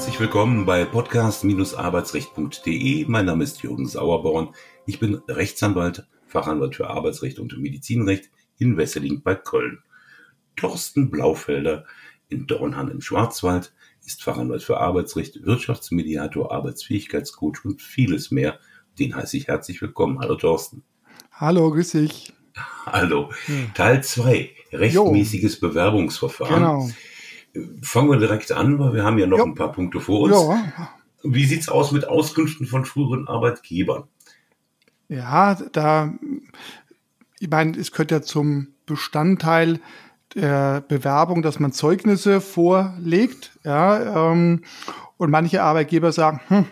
Herzlich willkommen bei podcast-arbeitsrecht.de. Mein Name ist Jürgen Sauerborn. Ich bin Rechtsanwalt, Fachanwalt für Arbeitsrecht und Medizinrecht in Wesseling bei Köln. Thorsten Blaufelder in Dornhan im Schwarzwald ist Fachanwalt für Arbeitsrecht, Wirtschaftsmediator, Arbeitsfähigkeitscoach und vieles mehr. Den heiße ich herzlich willkommen. Hallo Thorsten. Hallo, grüß dich. Hallo. Hm. Teil 2, rechtmäßiges jo. Bewerbungsverfahren. Genau. Fangen wir direkt an, weil wir haben ja noch jo. ein paar Punkte vor uns. Ja. Wie sieht's aus mit Auskünften von früheren Arbeitgebern? Ja, da, ich meine, es gehört ja zum Bestandteil der Bewerbung, dass man Zeugnisse vorlegt. Ja, ähm, und manche Arbeitgeber sagen, hm,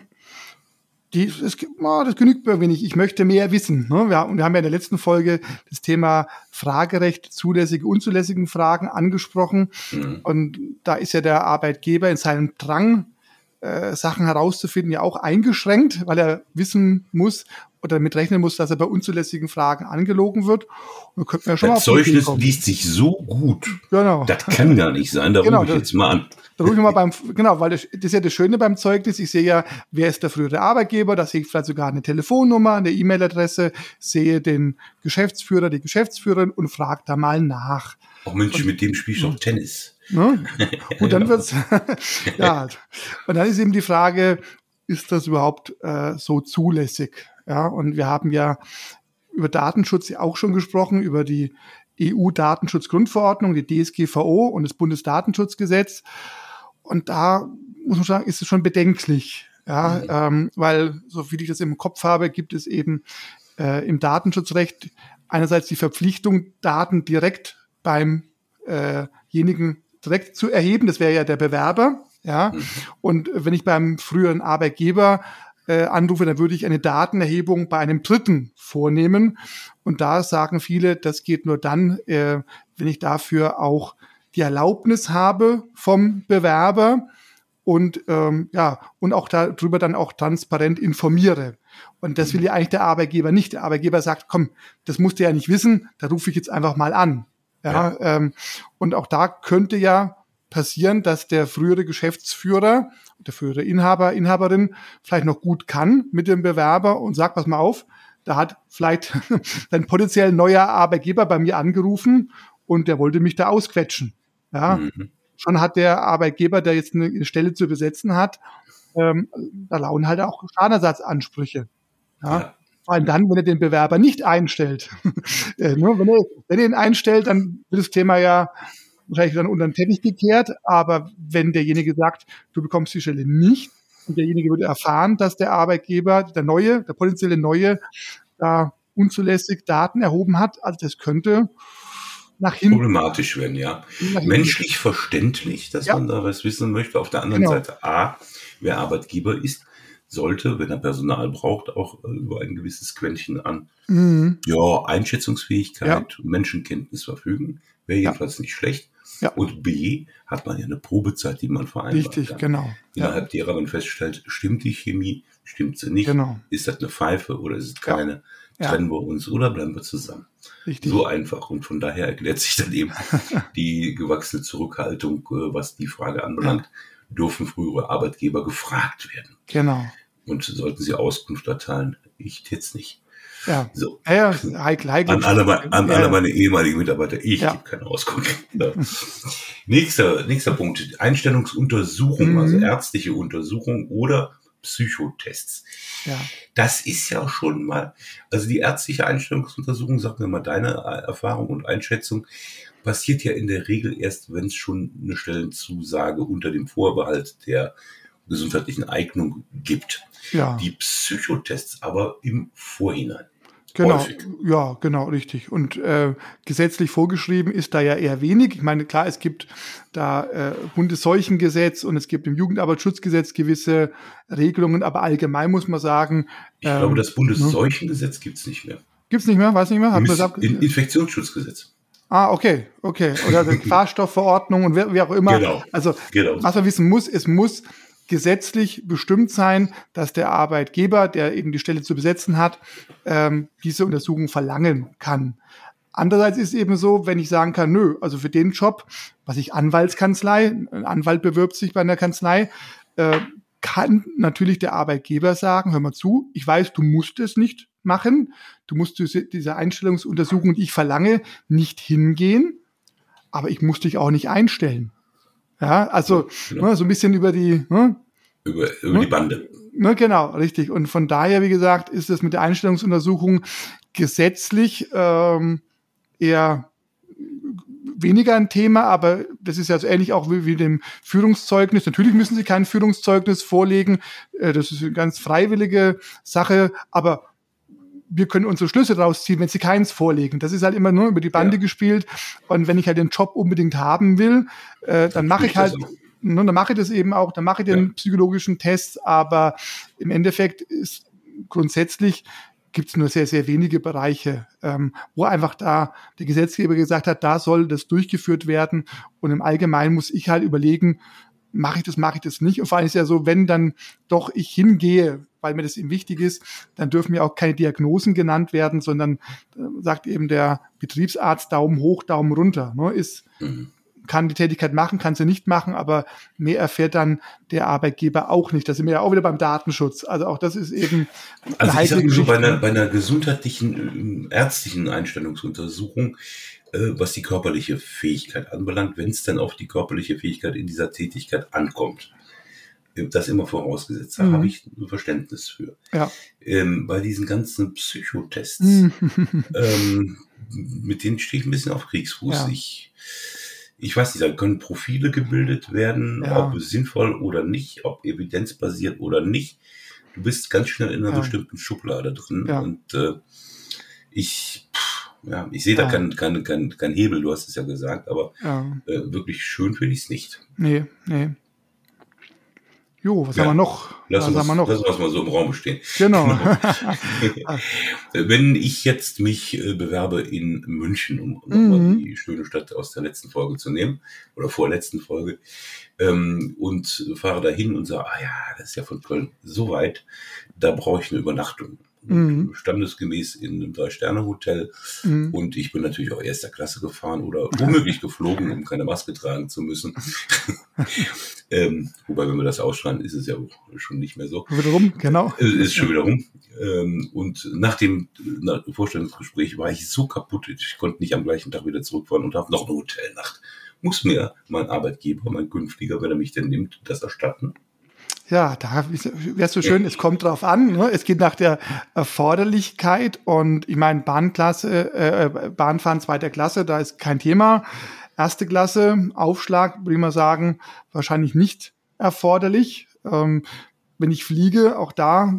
die, das, oh, das genügt mir wenig, ich möchte mehr wissen. Ne? Wir, und wir haben ja in der letzten Folge das Thema Fragerecht, zulässige, unzulässigen Fragen angesprochen. Mhm. Und da ist ja der Arbeitgeber in seinem Drang, äh, Sachen herauszufinden, ja auch eingeschränkt, weil er wissen muss oder damit rechnen muss, dass er bei unzulässigen Fragen angelogen wird. Und könnten wir schon das Zeugnis liest sich so gut. Genau. Das kann gar nicht sein. Da genau, rufe ich jetzt mal an. Da rufe ich mal beim, genau, weil das, das ist ja das Schöne beim Zeugnis. Ich sehe ja, wer ist der frühere Arbeitgeber, da sehe ich vielleicht sogar eine Telefonnummer, eine E-Mail-Adresse, sehe den Geschäftsführer, die Geschäftsführerin und frage da mal nach. Auch Mensch, mit dem spielst du auch Tennis. Ne? Und dann wird's, ja, und dann ist eben die Frage, ist das überhaupt äh, so zulässig? Ja, und wir haben ja über Datenschutz auch schon gesprochen, über die EU-Datenschutzgrundverordnung, die DSGVO und das Bundesdatenschutzgesetz. Und da muss man sagen, ist es schon bedenklich. Ja, mhm. ähm, weil, so wie ich das im Kopf habe, gibt es eben äh, im Datenschutzrecht einerseits die Verpflichtung, Daten direkt beim äh direkt zu erheben. Das wäre ja der Bewerber. Ja. Mhm. Und wenn ich beim früheren Arbeitgeber äh, anrufe, dann würde ich eine Datenerhebung bei einem Dritten vornehmen. Und da sagen viele, das geht nur dann, äh, wenn ich dafür auch die Erlaubnis habe vom Bewerber und ähm, ja und auch darüber dann auch transparent informiere. Und das will ja eigentlich der Arbeitgeber nicht. Der Arbeitgeber sagt, komm, das musst du ja nicht wissen, da rufe ich jetzt einfach mal an. Ja, ja. Ähm, und auch da könnte ja passieren, dass der frühere Geschäftsführer, der frühere Inhaber, Inhaberin vielleicht noch gut kann mit dem Bewerber und sagt, pass mal auf, da hat vielleicht ein potenziell neuer Arbeitgeber bei mir angerufen und der wollte mich da ausquetschen. Ja, mhm. schon hat der Arbeitgeber, der jetzt eine Stelle zu besetzen hat, ähm, da laufen halt auch Schadenersatzansprüche. Ja. ja. Vor allem dann, wenn er den Bewerber nicht einstellt. äh, ne, wenn, er, wenn er ihn einstellt, dann wird das Thema ja wahrscheinlich dann unter den Teppich gekehrt. Aber wenn derjenige sagt, du bekommst die Stelle nicht, und derjenige würde erfahren, dass der Arbeitgeber, der neue, der potenzielle neue, da unzulässig Daten erhoben hat, also das könnte nach hinten. Problematisch werden, ja. Menschlich verständlich, dass ja. man da was wissen möchte. Auf der anderen genau. Seite A, wer Arbeitgeber ist, sollte, wenn er Personal braucht, auch äh, über ein gewisses Quäntchen an mhm. ja, Einschätzungsfähigkeit, ja. Menschenkenntnis verfügen. Wäre jedenfalls ja. nicht schlecht. Ja. Und B, hat man ja eine Probezeit, die man vereinbart Richtig, kann. genau. Innerhalb derer man feststellt, stimmt die Chemie, stimmt sie nicht, genau. ist das eine Pfeife oder ist es keine, trennen wir uns oder bleiben wir zusammen. Richtig. So einfach. Und von daher erklärt sich dann eben die gewachsene Zurückhaltung, äh, was die Frage anbelangt dürfen frühere Arbeitgeber gefragt werden. Genau. Und sollten sie Auskunft erteilen? Ich jetzt nicht. Ja, so. ja, ja heikel, heikel. An alle, an alle meine ehemaligen Mitarbeiter, ich ja. gebe keine Auskunft. Ja. nächster, nächster Punkt, Einstellungsuntersuchung, mhm. also ärztliche Untersuchung oder Psychotests. Ja. Das ist ja schon mal, also die ärztliche Einstellungsuntersuchung, sag mir mal deine Erfahrung und Einschätzung, passiert ja in der Regel erst, wenn es schon eine Stellenzusage unter dem Vorbehalt der gesundheitlichen Eignung gibt. Ja. Die Psychotests aber im Vorhinein. Genau, häufig. ja, genau, richtig. Und äh, gesetzlich vorgeschrieben ist da ja eher wenig. Ich meine, klar, es gibt da äh, Bundesseuchengesetz und es gibt im Jugendarbeitsschutzgesetz gewisse Regelungen, aber allgemein muss man sagen. Ich ähm, glaube, das Bundesseuchengesetz gibt es nicht mehr. Gibt es nicht mehr? Weiß nicht mehr? Hat in Infektionsschutzgesetz. Ah, okay, okay. Oder die Fahrstoffverordnung und wie, wie auch immer. Genau. Also, genau. was man wissen muss, es muss gesetzlich bestimmt sein, dass der Arbeitgeber, der eben die Stelle zu besetzen hat, ähm, diese Untersuchung verlangen kann. Andererseits ist eben so, wenn ich sagen kann, nö, also für den Job, was ich Anwaltskanzlei, ein Anwalt bewirbt sich bei einer Kanzlei, äh, kann natürlich der Arbeitgeber sagen, hör mal zu, ich weiß, du musst es nicht machen, du musst diese Einstellungsuntersuchung, die ich verlange, nicht hingehen, aber ich muss dich auch nicht einstellen. Ja, also genau. ne, so ein bisschen über die ne, über, über ne, die Bande. Ne, genau, richtig. Und von daher, wie gesagt, ist es mit der Einstellungsuntersuchung gesetzlich ähm, eher weniger ein Thema, aber das ist ja so ähnlich auch wie, wie dem Führungszeugnis. Natürlich müssen Sie kein Führungszeugnis vorlegen. Äh, das ist eine ganz freiwillige Sache, aber wir können unsere Schlüsse rausziehen, wenn sie keins vorlegen. Das ist halt immer nur über die Bande ja. gespielt. Und wenn ich halt den Job unbedingt haben will, äh, dann mache ich halt, ne, dann mache ich das eben auch, dann mache ich den ja. psychologischen Test. Aber im Endeffekt ist grundsätzlich gibt es nur sehr, sehr wenige Bereiche, ähm, wo einfach da der Gesetzgeber gesagt hat, da soll das durchgeführt werden. Und im Allgemeinen muss ich halt überlegen, mache ich das, mache ich das nicht. Und vor allem ist ja so, wenn dann doch ich hingehe, weil mir das eben wichtig ist, dann dürfen mir auch keine Diagnosen genannt werden, sondern äh, sagt eben der Betriebsarzt Daumen hoch, Daumen runter. Ne, ist mhm kann die Tätigkeit machen, kann sie nicht machen, aber mehr erfährt dann der Arbeitgeber auch nicht. Da sind wir ja auch wieder beim Datenschutz. Also auch das ist eben. Also ich sage so, bei einer, bei einer gesundheitlichen, äh, ärztlichen Einstellungsuntersuchung, äh, was die körperliche Fähigkeit anbelangt, wenn es dann auf die körperliche Fähigkeit in dieser Tätigkeit ankommt, äh, das immer vorausgesetzt, da mhm. habe ich ein Verständnis für. Ja. Ähm, bei diesen ganzen Psychotests, mhm. ähm, mit denen stehe ich ein bisschen auf Kriegsfuß. Ja. Ich ich weiß nicht, da können Profile gebildet werden, ja. ob sinnvoll oder nicht, ob evidenzbasiert oder nicht. Du bist ganz schnell in einer ja. bestimmten Schublade drin ja. und äh, ich, pff, ja, ich sehe da keinen kein, kein, kein Hebel, du hast es ja gesagt, aber äh, wirklich schön finde ich es nicht. Nee, nee. Jo, was ja. haben wir noch? Lass was uns, haben wir noch? Lass uns mal so im Raum stehen. Genau. Wenn ich jetzt mich äh, bewerbe in München, um mhm. die schöne Stadt aus der letzten Folge zu nehmen, oder vorletzten Folge, ähm, und fahre dahin und sage, ah ja, das ist ja von Köln so weit, da brauche ich eine Übernachtung mhm. standesgemäß in einem Drei-Sterne-Hotel. Mhm. Und ich bin natürlich auch erster Klasse gefahren oder womöglich geflogen, um keine Maske tragen zu müssen. ähm, wobei, wenn wir das ausschreiben, ist es ja schon nicht mehr so. Wieder rum, genau. Ist schon wieder rum. Ähm, und nach dem nach Vorstellungsgespräch war ich so kaputt, ich konnte nicht am gleichen Tag wieder zurückfahren und habe noch eine Hotelnacht. Muss mir mein Arbeitgeber, mein Künftiger, wenn er mich denn nimmt, das erstatten? Ja, da wäre so schön, es kommt drauf an. Ne? Es geht nach der Erforderlichkeit und ich meine, Bahnklasse, äh, Bahnfahren zweiter Klasse, da ist kein Thema. Erste Klasse, Aufschlag, würde ich mal sagen, wahrscheinlich nicht erforderlich. Ähm, wenn ich fliege, auch da,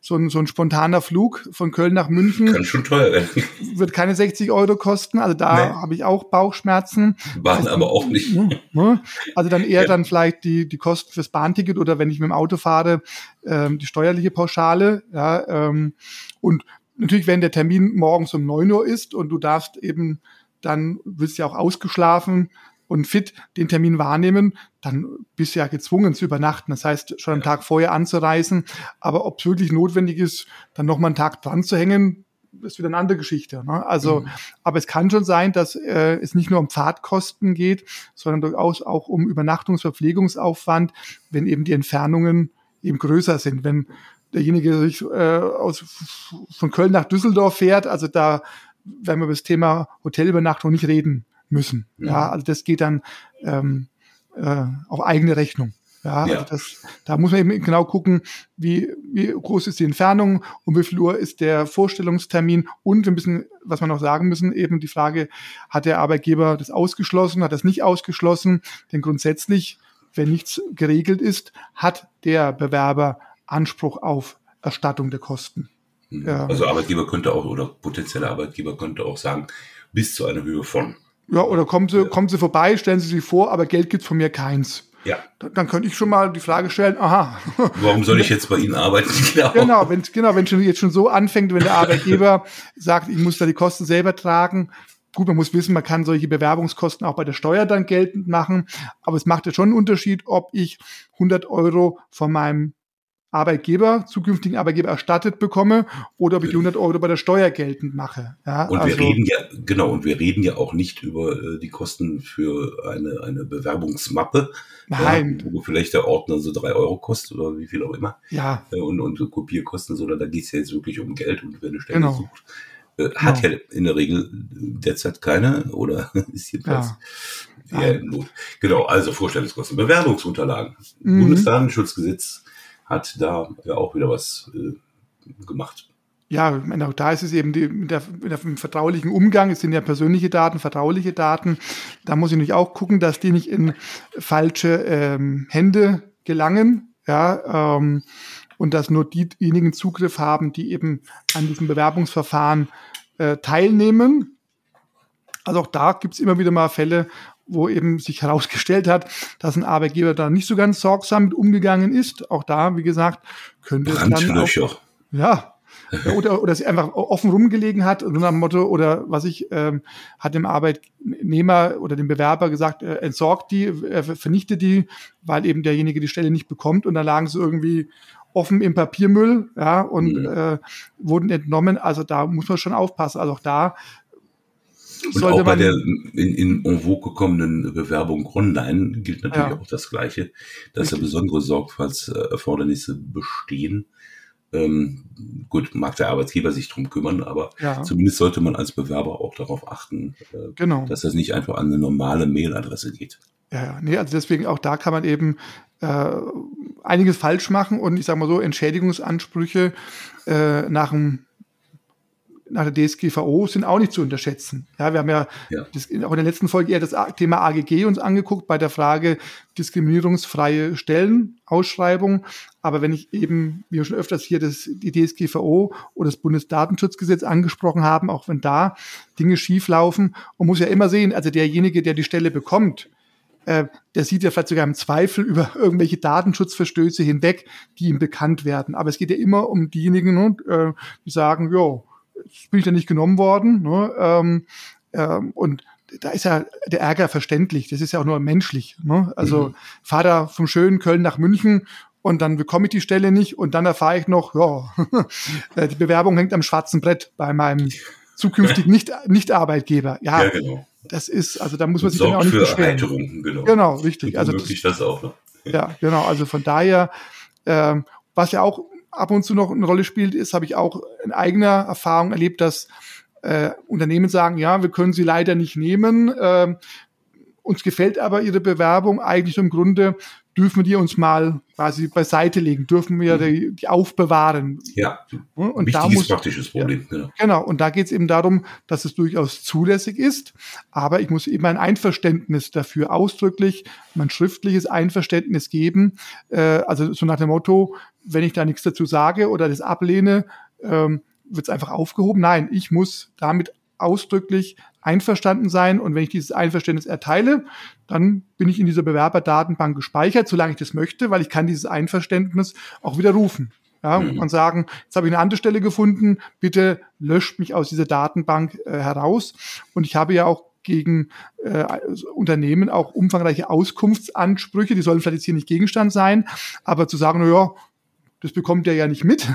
so ein, so ein spontaner Flug von Köln nach München. Kann schon teuer werden. Wird keine 60 Euro kosten. Also da nee. habe ich auch Bauchschmerzen. Bahn also, aber auch nicht. Ne? Also dann eher ja. dann vielleicht die, die Kosten fürs Bahnticket oder wenn ich mit dem Auto fahre, ähm, die steuerliche Pauschale. Ja, ähm, und natürlich, wenn der Termin morgens um neun Uhr ist und du darfst eben dann wirst ja auch ausgeschlafen, und fit den Termin wahrnehmen, dann bist du ja gezwungen zu übernachten. Das heißt, schon einen Tag vorher anzureisen. Aber ob es wirklich notwendig ist, dann noch mal einen Tag dran zu hängen, ist wieder eine andere Geschichte. Ne? Also, mhm. aber es kann schon sein, dass äh, es nicht nur um Fahrtkosten geht, sondern durchaus auch um Übernachtungsverpflegungsaufwand, wenn eben die Entfernungen eben größer sind. Wenn derjenige sich äh, aus, von Köln nach Düsseldorf fährt, also da werden wir über das Thema Hotelübernachtung nicht reden müssen. Ja, ja also das geht dann ähm, äh, auf eigene Rechnung. Ja, ja. Also das, da muss man eben genau gucken, wie, wie groß ist die Entfernung, um wie viel Uhr ist der Vorstellungstermin und wir müssen, was wir noch sagen müssen, eben die Frage, hat der Arbeitgeber das ausgeschlossen, hat das nicht ausgeschlossen? Denn grundsätzlich, wenn nichts geregelt ist, hat der Bewerber Anspruch auf Erstattung der Kosten. Mhm. Also Arbeitgeber könnte auch oder potenzielle Arbeitgeber könnte auch sagen, bis zu einer Höhe von. Ja, oder kommen Sie, kommen Sie vorbei, stellen Sie sich vor, aber Geld gibt's von mir keins. Ja. Dann, könnte ich schon mal die Frage stellen, aha. Warum soll ich jetzt bei Ihnen arbeiten? Genau, genau wenn genau, wenn schon jetzt schon so anfängt, wenn der Arbeitgeber sagt, ich muss da die Kosten selber tragen. Gut, man muss wissen, man kann solche Bewerbungskosten auch bei der Steuer dann geltend machen, aber es macht ja schon einen Unterschied, ob ich 100 Euro von meinem Arbeitgeber, zukünftigen Arbeitgeber erstattet bekomme oder ob ich die 100 Euro bei der Steuer geltend mache. Ja, und also, wir reden ja, genau, und wir reden ja auch nicht über äh, die Kosten für eine, eine Bewerbungsmappe, Nein. Ja, wo vielleicht der Ordner so drei Euro kostet oder wie viel auch immer. Ja. Äh, und, und Kopierkosten, sondern da geht es ja jetzt wirklich um Geld und wer eine Stelle genau. sucht, äh, hat genau. ja in der Regel derzeit keine oder ist jedenfalls ja. Not. Genau, also Vorstellungskosten, Bewerbungsunterlagen, mhm. Bundesdatenschutzgesetz hat da auch wieder was äh, gemacht. Ja, auch da ist es eben die, mit, der, mit dem vertraulichen Umgang. Es sind ja persönliche Daten, vertrauliche Daten. Da muss ich natürlich auch gucken, dass die nicht in falsche ähm, Hände gelangen. Ja, ähm, und dass nur diejenigen Zugriff haben, die eben an diesem Bewerbungsverfahren äh, teilnehmen. Also auch da gibt es immer wieder mal Fälle, wo eben sich herausgestellt hat, dass ein Arbeitgeber da nicht so ganz sorgsam mit umgegangen ist. Auch da, wie gesagt, könnte es dann auch, ja, oder, oder sie einfach offen rumgelegen hat und nach dem Motto, oder was ich, ähm, hat dem Arbeitnehmer oder dem Bewerber gesagt, äh, entsorgt die, äh, vernichtet die, weil eben derjenige die Stelle nicht bekommt und da lagen sie irgendwie offen im Papiermüll, ja, und mhm. äh, wurden entnommen. Also da muss man schon aufpassen. Also auch da und auch bei der in, in en vogue gekommenen Bewerbung online gilt natürlich ja. auch das Gleiche, dass da besondere Sorgfaltserfordernisse bestehen. Ähm, gut, mag der Arbeitgeber sich drum kümmern, aber ja. zumindest sollte man als Bewerber auch darauf achten, äh, genau. dass das nicht einfach an eine normale Mailadresse geht. Ja, ja, nee, also deswegen auch da kann man eben äh, einiges falsch machen und ich sage mal so, Entschädigungsansprüche äh, nach dem nach der DSGVO sind auch nicht zu unterschätzen. Ja, wir haben ja, ja. Das, auch in der letzten Folge eher das Thema AGG uns angeguckt bei der Frage diskriminierungsfreie Stellenausschreibung. Aber wenn ich eben, wie wir schon öfters hier das, die DSGVO oder das Bundesdatenschutzgesetz angesprochen haben, auch wenn da Dinge schieflaufen, man muss ja immer sehen, also derjenige, der die Stelle bekommt, äh, der sieht ja vielleicht sogar im Zweifel über irgendwelche Datenschutzverstöße hinweg, die ihm bekannt werden. Aber es geht ja immer um diejenigen, äh, die sagen, ja, bin ich da nicht genommen worden. Ne? Ähm, ähm, und da ist ja der Ärger verständlich. Das ist ja auch nur menschlich. Ne? Also mhm. fahre da vom schönen Köln nach München und dann bekomme ich die Stelle nicht und dann erfahre ich noch, ja, äh, die Bewerbung hängt am schwarzen Brett bei meinem zukünftigen nicht, nicht Arbeitgeber. Ja, ja, genau. Das ist, also da muss man sich dann auch nicht beschweren. genau. Genau, richtig. Also das, das auch. Ne? Ja, genau. Also von daher, ähm, was ja auch ab und zu noch eine Rolle spielt, ist, habe ich auch in eigener Erfahrung erlebt, dass äh, Unternehmen sagen, ja, wir können sie leider nicht nehmen. Äh, uns gefällt aber ihre Bewerbung eigentlich im Grunde, dürfen wir die uns mal quasi beiseite legen, dürfen wir die, die aufbewahren. Ja, und wichtiges da muss, praktisches Problem. Ja, genau. genau, und da geht es eben darum, dass es durchaus zulässig ist, aber ich muss eben ein Einverständnis dafür ausdrücklich, mein schriftliches Einverständnis geben, äh, also so nach dem Motto, wenn ich da nichts dazu sage oder das ablehne, ähm, wird es einfach aufgehoben. Nein, ich muss damit ausdrücklich einverstanden sein. Und wenn ich dieses Einverständnis erteile, dann bin ich in dieser Bewerberdatenbank gespeichert, solange ich das möchte, weil ich kann dieses Einverständnis auch widerrufen. Ja, mhm. und sagen, jetzt habe ich eine andere Stelle gefunden, bitte löscht mich aus dieser Datenbank äh, heraus. Und ich habe ja auch gegen äh, Unternehmen auch umfangreiche Auskunftsansprüche, die sollen vielleicht jetzt hier nicht Gegenstand sein, aber zu sagen, na ja, das bekommt er ja nicht mit.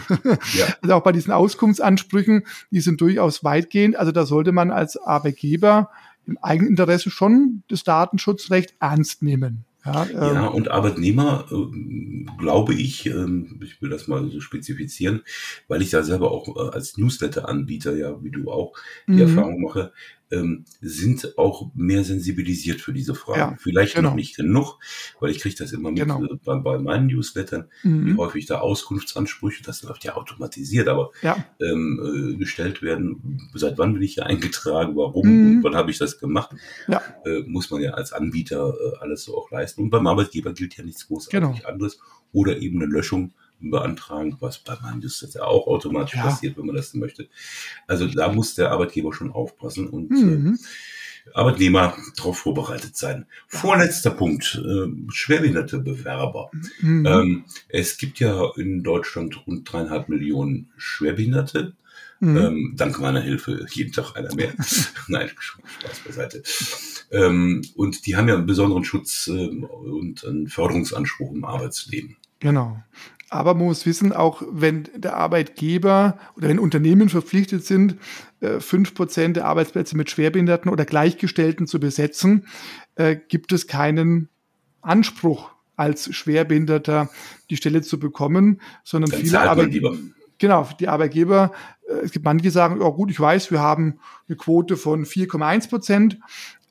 Ja. Also auch bei diesen Auskunftsansprüchen, die sind durchaus weitgehend. Also da sollte man als Arbeitgeber im eigenen Interesse schon das Datenschutzrecht ernst nehmen. Ja, ähm, ja und Arbeitnehmer, äh, glaube ich, äh, ich will das mal so spezifizieren, weil ich da selber auch äh, als Newsletter-Anbieter, ja, wie du auch, die mhm. Erfahrung mache, ähm, sind auch mehr sensibilisiert für diese Fragen. Ja, Vielleicht genau. noch nicht genug, weil ich kriege das immer mit genau. äh, bei, bei, meinen Newslettern, mhm. wie häufig da Auskunftsansprüche, das läuft ja automatisiert, aber ja. Ähm, äh, gestellt werden, seit wann bin ich hier eingetragen, warum mhm. und wann habe ich das gemacht, ja. äh, muss man ja als Anbieter äh, alles so auch leisten. Und beim Arbeitgeber gilt ja nichts großartig genau. anderes. Oder eben eine Löschung beantragen, was bei meinem Just ja auch automatisch ja. passiert, wenn man das möchte. Also da muss der Arbeitgeber schon aufpassen und mhm. äh, Arbeitnehmer darauf vorbereitet sein. Vorletzter Punkt, äh, schwerbehinderte Bewerber. Mhm. Ähm, es gibt ja in Deutschland rund dreieinhalb Millionen Schwerbehinderte. Mhm. Ähm, dank meiner Hilfe jeden Tag einer mehr. Nein, Spaß beiseite. Ähm, und die haben ja einen besonderen Schutz äh, und einen Förderungsanspruch im Arbeitsleben. Genau. Aber man muss wissen, auch wenn der Arbeitgeber oder wenn Unternehmen verpflichtet sind, äh, fünf Prozent der Arbeitsplätze mit Schwerbehinderten oder Gleichgestellten zu besetzen, äh, gibt es keinen Anspruch als Schwerbehinderter die Stelle zu bekommen, sondern Dann viele Arbeitgeber. Genau, die Arbeitgeber, äh, es gibt manche, die sagen, ja gut, ich weiß, wir haben eine Quote von 4,1 Prozent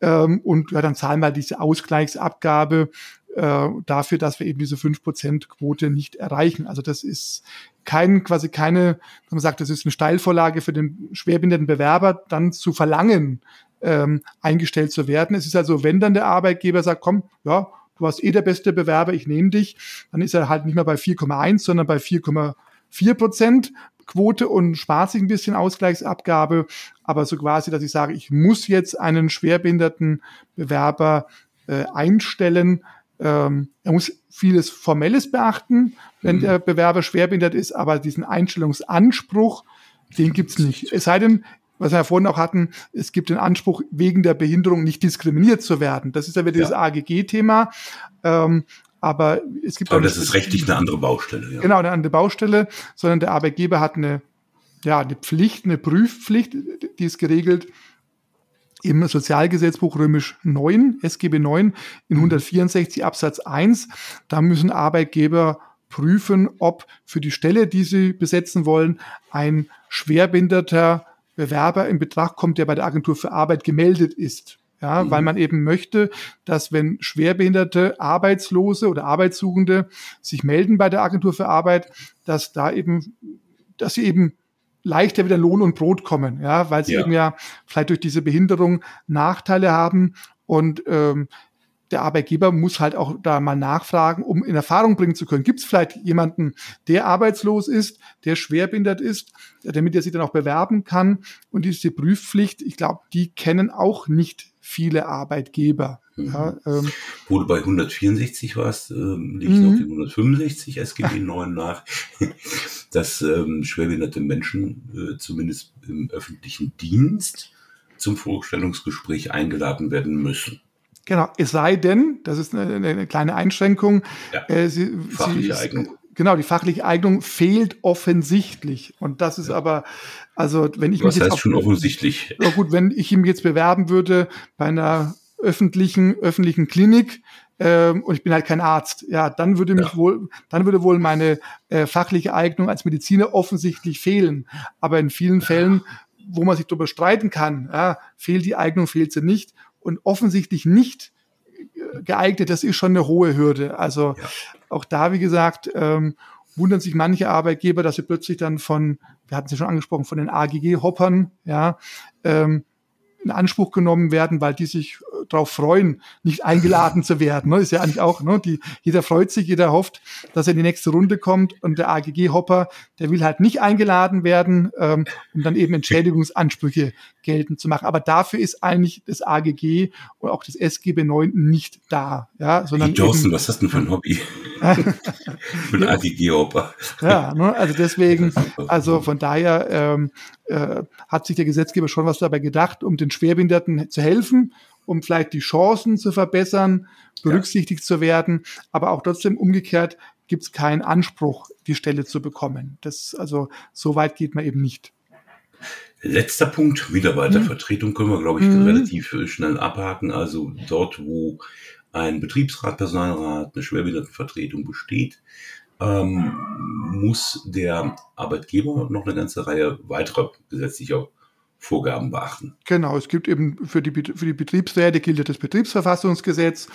ähm, und ja, dann zahlen wir diese Ausgleichsabgabe äh, dafür, dass wir eben diese 5%-Quote nicht erreichen. Also das ist kein, quasi keine, man sagt, das ist eine Steilvorlage für den schwerbehinderten Bewerber, dann zu verlangen, ähm, eingestellt zu werden. Es ist also, wenn dann der Arbeitgeber sagt, komm, ja, du hast eh der beste Bewerber, ich nehme dich, dann ist er halt nicht mehr bei 4,1, sondern bei 4,4 Prozent Quote und spart sich ein bisschen Ausgleichsabgabe, aber so quasi, dass ich sage, ich muss jetzt einen schwerbehinderten Bewerber äh, einstellen, ähm, er muss vieles Formelles beachten, wenn mhm. der Bewerber schwerbehindert ist, aber diesen Einstellungsanspruch, den gibt's nicht. Es sei denn, was wir ja vorhin auch hatten, es gibt den Anspruch, wegen der Behinderung nicht diskriminiert zu werden. Das ist ja wieder dieses AGG-Thema. Ähm, aber es gibt aber das ist rechtlich eine andere Baustelle. Ja. Genau, eine andere Baustelle, sondern der Arbeitgeber hat eine, ja, eine Pflicht, eine Prüfpflicht, die ist geregelt im Sozialgesetzbuch römisch 9, SGB 9 in 164 mhm. Absatz 1. Da müssen Arbeitgeber prüfen, ob für die Stelle, die sie besetzen wollen, ein schwerbehinderter Bewerber in Betracht kommt, der bei der Agentur für Arbeit gemeldet ist. Ja, mhm. weil man eben möchte, dass wenn schwerbehinderte Arbeitslose oder Arbeitssuchende sich melden bei der Agentur für Arbeit, dass da eben, dass sie eben leichter wieder Lohn und Brot kommen, ja, weil sie ja. eben ja vielleicht durch diese Behinderung Nachteile haben und ähm, der Arbeitgeber muss halt auch da mal nachfragen, um in Erfahrung bringen zu können. Gibt es vielleicht jemanden, der arbeitslos ist, der schwerbehindert ist, damit er sich dann auch bewerben kann? Und diese Prüfpflicht, ich glaube, die kennen auch nicht viele Arbeitgeber. Mhm. Ja, ähm, Wo du bei 164 warst, ähm, liegt mhm. auf die 165 SGB 9 nach, dass ähm, schwerbehinderte Menschen äh, zumindest im öffentlichen Dienst zum Vorstellungsgespräch eingeladen werden müssen. Genau, es sei denn, das ist eine, eine kleine Einschränkung, ja, äh, sie, fachliche sie, Eignung. Genau, die fachliche Eignung fehlt offensichtlich. Und das ist ja. aber, also wenn ich Was mich jetzt heißt schon offensichtlich? Ja gut, wenn ich ihm jetzt bewerben würde bei einer öffentlichen öffentlichen Klinik ähm, und ich bin halt kein Arzt, ja, dann würde mich ja. wohl, dann würde wohl meine äh, fachliche Eignung als Mediziner offensichtlich fehlen. Aber in vielen Fällen, wo man sich darüber streiten kann, ja, fehlt die Eignung, fehlt sie nicht und offensichtlich nicht äh, geeignet, das ist schon eine hohe Hürde. Also ja. auch da, wie gesagt, ähm, wundern sich manche Arbeitgeber, dass sie plötzlich dann von, wir hatten es ja schon angesprochen, von den AGG-Hoppern, ja, ähm, in Anspruch genommen werden, weil die sich darauf freuen, nicht eingeladen zu werden. Ne? Ist ja eigentlich auch, ne? die, jeder freut sich, jeder hofft, dass er in die nächste Runde kommt und der AGG-Hopper, der will halt nicht eingeladen werden, ähm, um dann eben Entschädigungsansprüche geltend zu machen. Aber dafür ist eigentlich das AGG und auch das SGB 9 nicht da. Ja, sondern hey Dawson, was hast du denn für ein Hobby? für ein AGG-Hopper. Ja, ne? also deswegen, also von daher ähm, äh, hat sich der Gesetzgeber schon was dabei gedacht, um den Schwerbehinderten zu helfen, um vielleicht die Chancen zu verbessern, berücksichtigt ja. zu werden, aber auch trotzdem umgekehrt gibt es keinen Anspruch, die Stelle zu bekommen. Das, also so weit geht man eben nicht. Letzter Punkt, Mitarbeitervertretung können wir, glaube ich, mhm. relativ schnell abhaken. Also dort, wo ein Betriebsrat, Personalrat, eine Schwerbehindertenvertretung besteht, ähm, muss der Arbeitgeber noch eine ganze Reihe weiterer gesetzlicher Vorgaben beachten. Genau, es gibt eben für die, für die Betriebsräte gilt das Betriebsverfassungsgesetz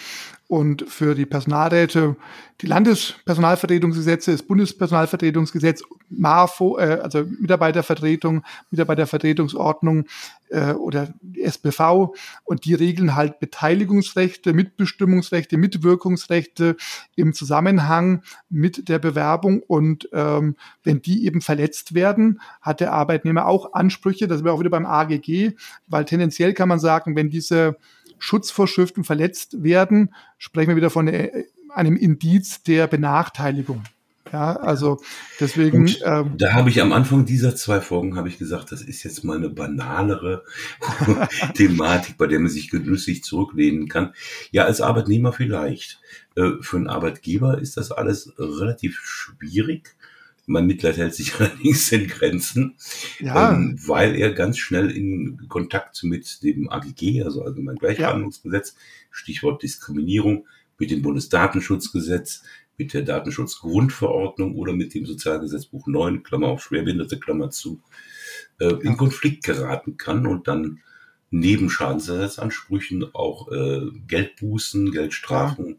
und für die Personalräte die Landespersonalvertretungsgesetze, das Bundespersonalvertretungsgesetz, MAFO, äh, also Mitarbeitervertretung, Mitarbeitervertretungsordnung äh, oder SBV und die regeln halt Beteiligungsrechte, Mitbestimmungsrechte, Mitwirkungsrechte im Zusammenhang mit der Bewerbung. Und ähm, wenn die eben verletzt werden, hat der Arbeitnehmer auch Ansprüche, das wir auch wieder beim AGG, weil tendenziell kann man sagen, wenn diese Schutzvorschriften verletzt werden, sprechen wir wieder von äh, einem Indiz der Benachteiligung. Ja, also deswegen. Und ähm, da habe ich am Anfang dieser zwei Folgen habe ich gesagt, das ist jetzt mal eine banalere Thematik, bei der man sich genüsslich zurücklehnen kann. Ja, als Arbeitnehmer vielleicht. Äh, für einen Arbeitgeber ist das alles relativ schwierig. Mein Mitleid hält sich allerdings in Grenzen, ja. ähm, weil er ganz schnell in Kontakt mit dem AGG, also Allgemein Gleichbehandlungsgesetz, ja. Stichwort Diskriminierung, mit dem Bundesdatenschutzgesetz, mit der Datenschutzgrundverordnung oder mit dem Sozialgesetzbuch 9, Klammer auf Schwerbehinderte, Klammer zu, äh, in Konflikt geraten kann und dann neben Schadensersatzansprüchen auch äh, Geldbußen, Geldstrafen ja.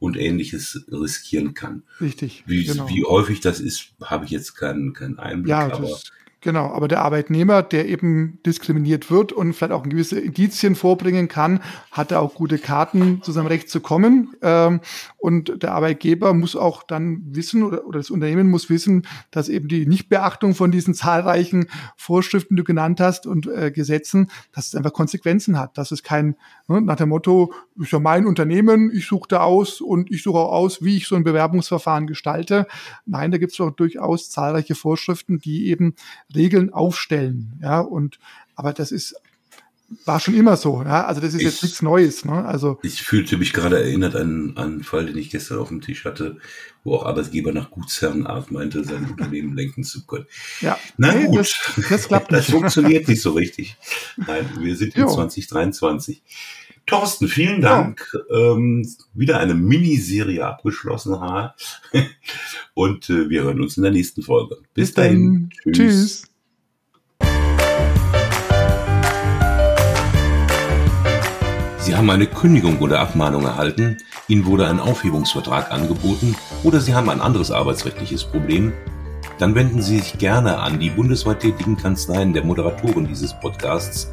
und ähnliches riskieren kann. Richtig. Wie, genau. wie häufig das ist, habe ich jetzt keinen keinen Einblick. Ja, aber Genau, aber der Arbeitnehmer, der eben diskriminiert wird und vielleicht auch gewisse Indizien vorbringen kann, hat er auch gute Karten, zu seinem Recht zu kommen. Ähm, und der Arbeitgeber muss auch dann wissen oder, oder das Unternehmen muss wissen, dass eben die Nichtbeachtung von diesen zahlreichen Vorschriften, die du genannt hast, und äh, Gesetzen, dass es einfach Konsequenzen hat. Dass es kein, ne, nach dem Motto, ist ja mein Unternehmen, ich suche da aus und ich suche auch aus, wie ich so ein Bewerbungsverfahren gestalte. Nein, da gibt es doch durchaus zahlreiche Vorschriften, die eben Regeln aufstellen. Ja, und aber das ist war schon immer so. Ja? Also das ist ich, jetzt nichts Neues. Ne? Also ich fühlte mich gerade erinnert an, an einen Fall, den ich gestern auf dem Tisch hatte, wo auch Arbeitgeber nach Gutsherrenart meinte, sein Unternehmen lenken zu können. Ja, na nee, gut, das, das klappt nicht. Das funktioniert nicht so richtig. Nein, wir sind in jo. 2023. Thorsten, vielen Dank. Ja. Ähm, wieder eine Miniserie abgeschlossen. Und äh, wir hören uns in der nächsten Folge. Bis, Bis dahin. Tschüss. Tschüss. Sie haben eine Kündigung oder Abmahnung erhalten, Ihnen wurde ein Aufhebungsvertrag angeboten oder Sie haben ein anderes arbeitsrechtliches Problem, dann wenden Sie sich gerne an die bundesweit tätigen Kanzleien der Moderatoren dieses Podcasts,